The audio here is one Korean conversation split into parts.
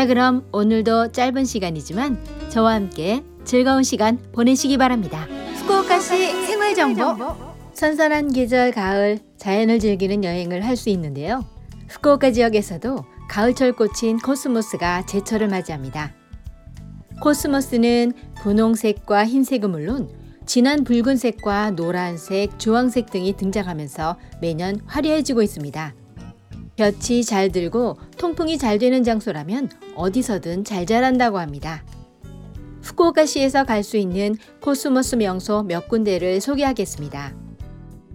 자, 그럼 오늘도 짧은 시간이지만 저와 함께 즐거운 시간 보내시기 바랍니다. 후쿠오카시 생활 정보. 선선한 계절 가을 자연을 즐기는 여행을 할 수 있는데요. 후쿠오카 지역에서도 가을철 꽃인 코스모스가 제철을 맞이합니다. 코스모스는 분홍색과 흰색은 물론 진한 붉은색과 노란색, 주황색 등이 등장하면서 매년 화려해지고 있습니다. 볕이 잘 들고 통풍이 잘 되는 장소라면 어디서든 잘 자란다고 합니다. 후쿠오카시에서 갈 수 있는 코스모스 명소 몇 군데를 소개하겠습니다.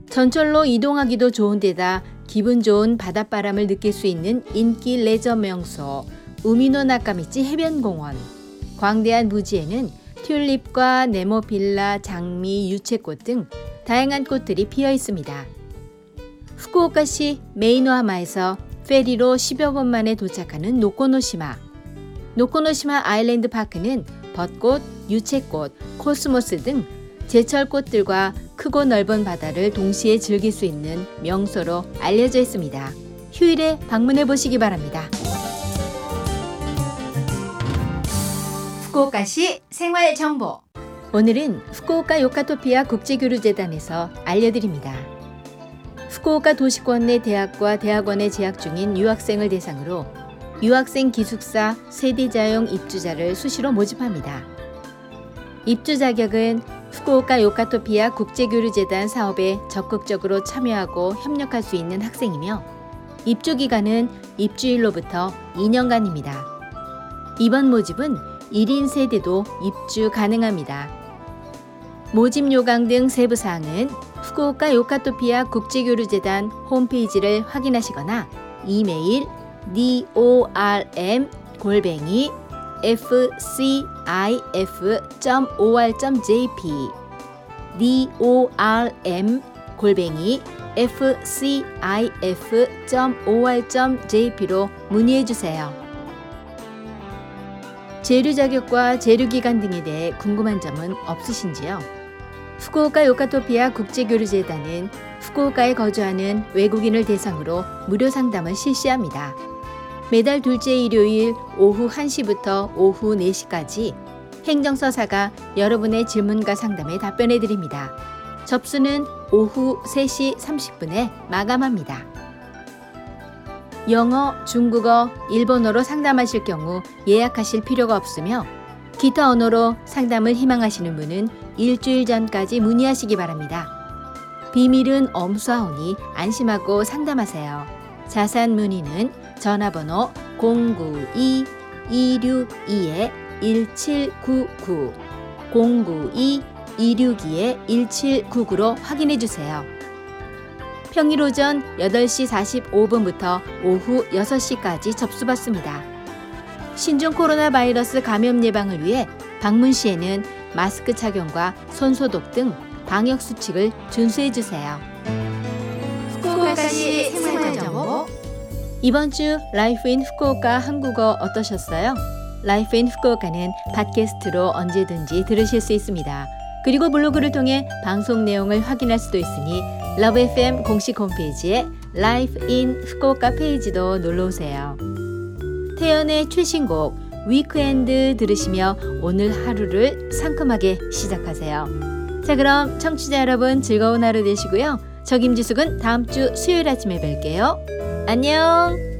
전철로 이동하기도 좋은 데다 기분 좋은 바닷바람을 느낄 수 있는 인기 레저 명소 우미노 나카미치 해변공원 광대한 부지에는 튤립과 네모필라, 장미, 유채꽃 등 다양한 꽃들이 피어 있습니다. 후쿠오카시 메이노하마에서 페리로 10여 분 만에 도착하는 노코노시마. 노코노시마 아일랜드 파크는 벚꽃, 유채꽃, 코스모스 등 제철 꽃들과 크고 넓은 바다를 동시에 즐길 수 있는 명소로 알려져 있습니다. 휴일에 방문해 보시기 바랍니다. 후쿠오카시 생활 정보. 오늘은 후쿠오카 요카토피아 국제교류재단에서 알려드립니다. 후쿠오카 도시권 내 대학과 대학원에 재학 중인 유학생을 대상으로 유학생 기숙사 세대자용 입주자를 수시로 모집합니다. 입주 자격은 후쿠오카 요카토피아 국제교류재단 사업에 적극적으로 참여하고 협력할 수 있는 학생이며 입주 기간은 입주일로부터 2년간입니다. 이번 모집은 1인 세대도 입주 가능합니다. 모집 요강 등 세부 사항은 후쿠오카 요카토피아 국제교류재단 홈페이지를 확인하시거나 이메일 dorm 골뱅이 fcif.or.jp dorm 골뱅이 fcif.or.jp로 문의해 주세요. 재료 자격과 재료 기간 등에 대해 궁금한 점은 없으신지요? 후쿠오카 요카토피아 국제교류재단은 후쿠오카에 거주하는 외국인을 대상으로 무료 상담을 실시합니다. 매달 둘째 일요일 오후 1시부터 오후 4시까지 행정서사가 여러분의 질문과 상담에 답변해 드립니다. 접수는 오후 3시 30분에 마감합니다. 영어, 중국어, 일본어로 상담하실 경우 예약하실 필요가 없으며 기타 언어로 상담을 희망하시는 분은 일주일 전까지 문의하시기 바랍니다. 비밀은 엄수하오니 안심하고 상담하세요. 자산 문의는 전화번호 092-262-1799 092-262-1799로 확인해 주세요. 평일 오전 8시 45분부터 오후 6시까지 접수받습니다. 신종 코로나 바이러스 감염 예방을 위해 방문 시에는 마스크 착용과 손 소독 등 방역 수칙을 준수해 주세요. 후쿠오카시 생활 정보 이번 주 Life in 후쿠오카 한국어 어떠셨어요? Life in 후쿠오카는 팟캐스트로 언제든지 들으실 수 있습니다. 그리고 블로그를 통해 방송 내용을 확인할 수도 있으니 Love FM 공식 홈페이지에 Life in 후쿠오카 페이지도 놀러 오세요. 태연의 최신곡 Weekend 들으시며 오늘 하루를 상큼하게 시작하세요. 자, 그럼 청취자 여러분 즐거운 하루 되시고요. 저 김지숙은 다음 주 수요일 아침에 뵐게요. 안녕!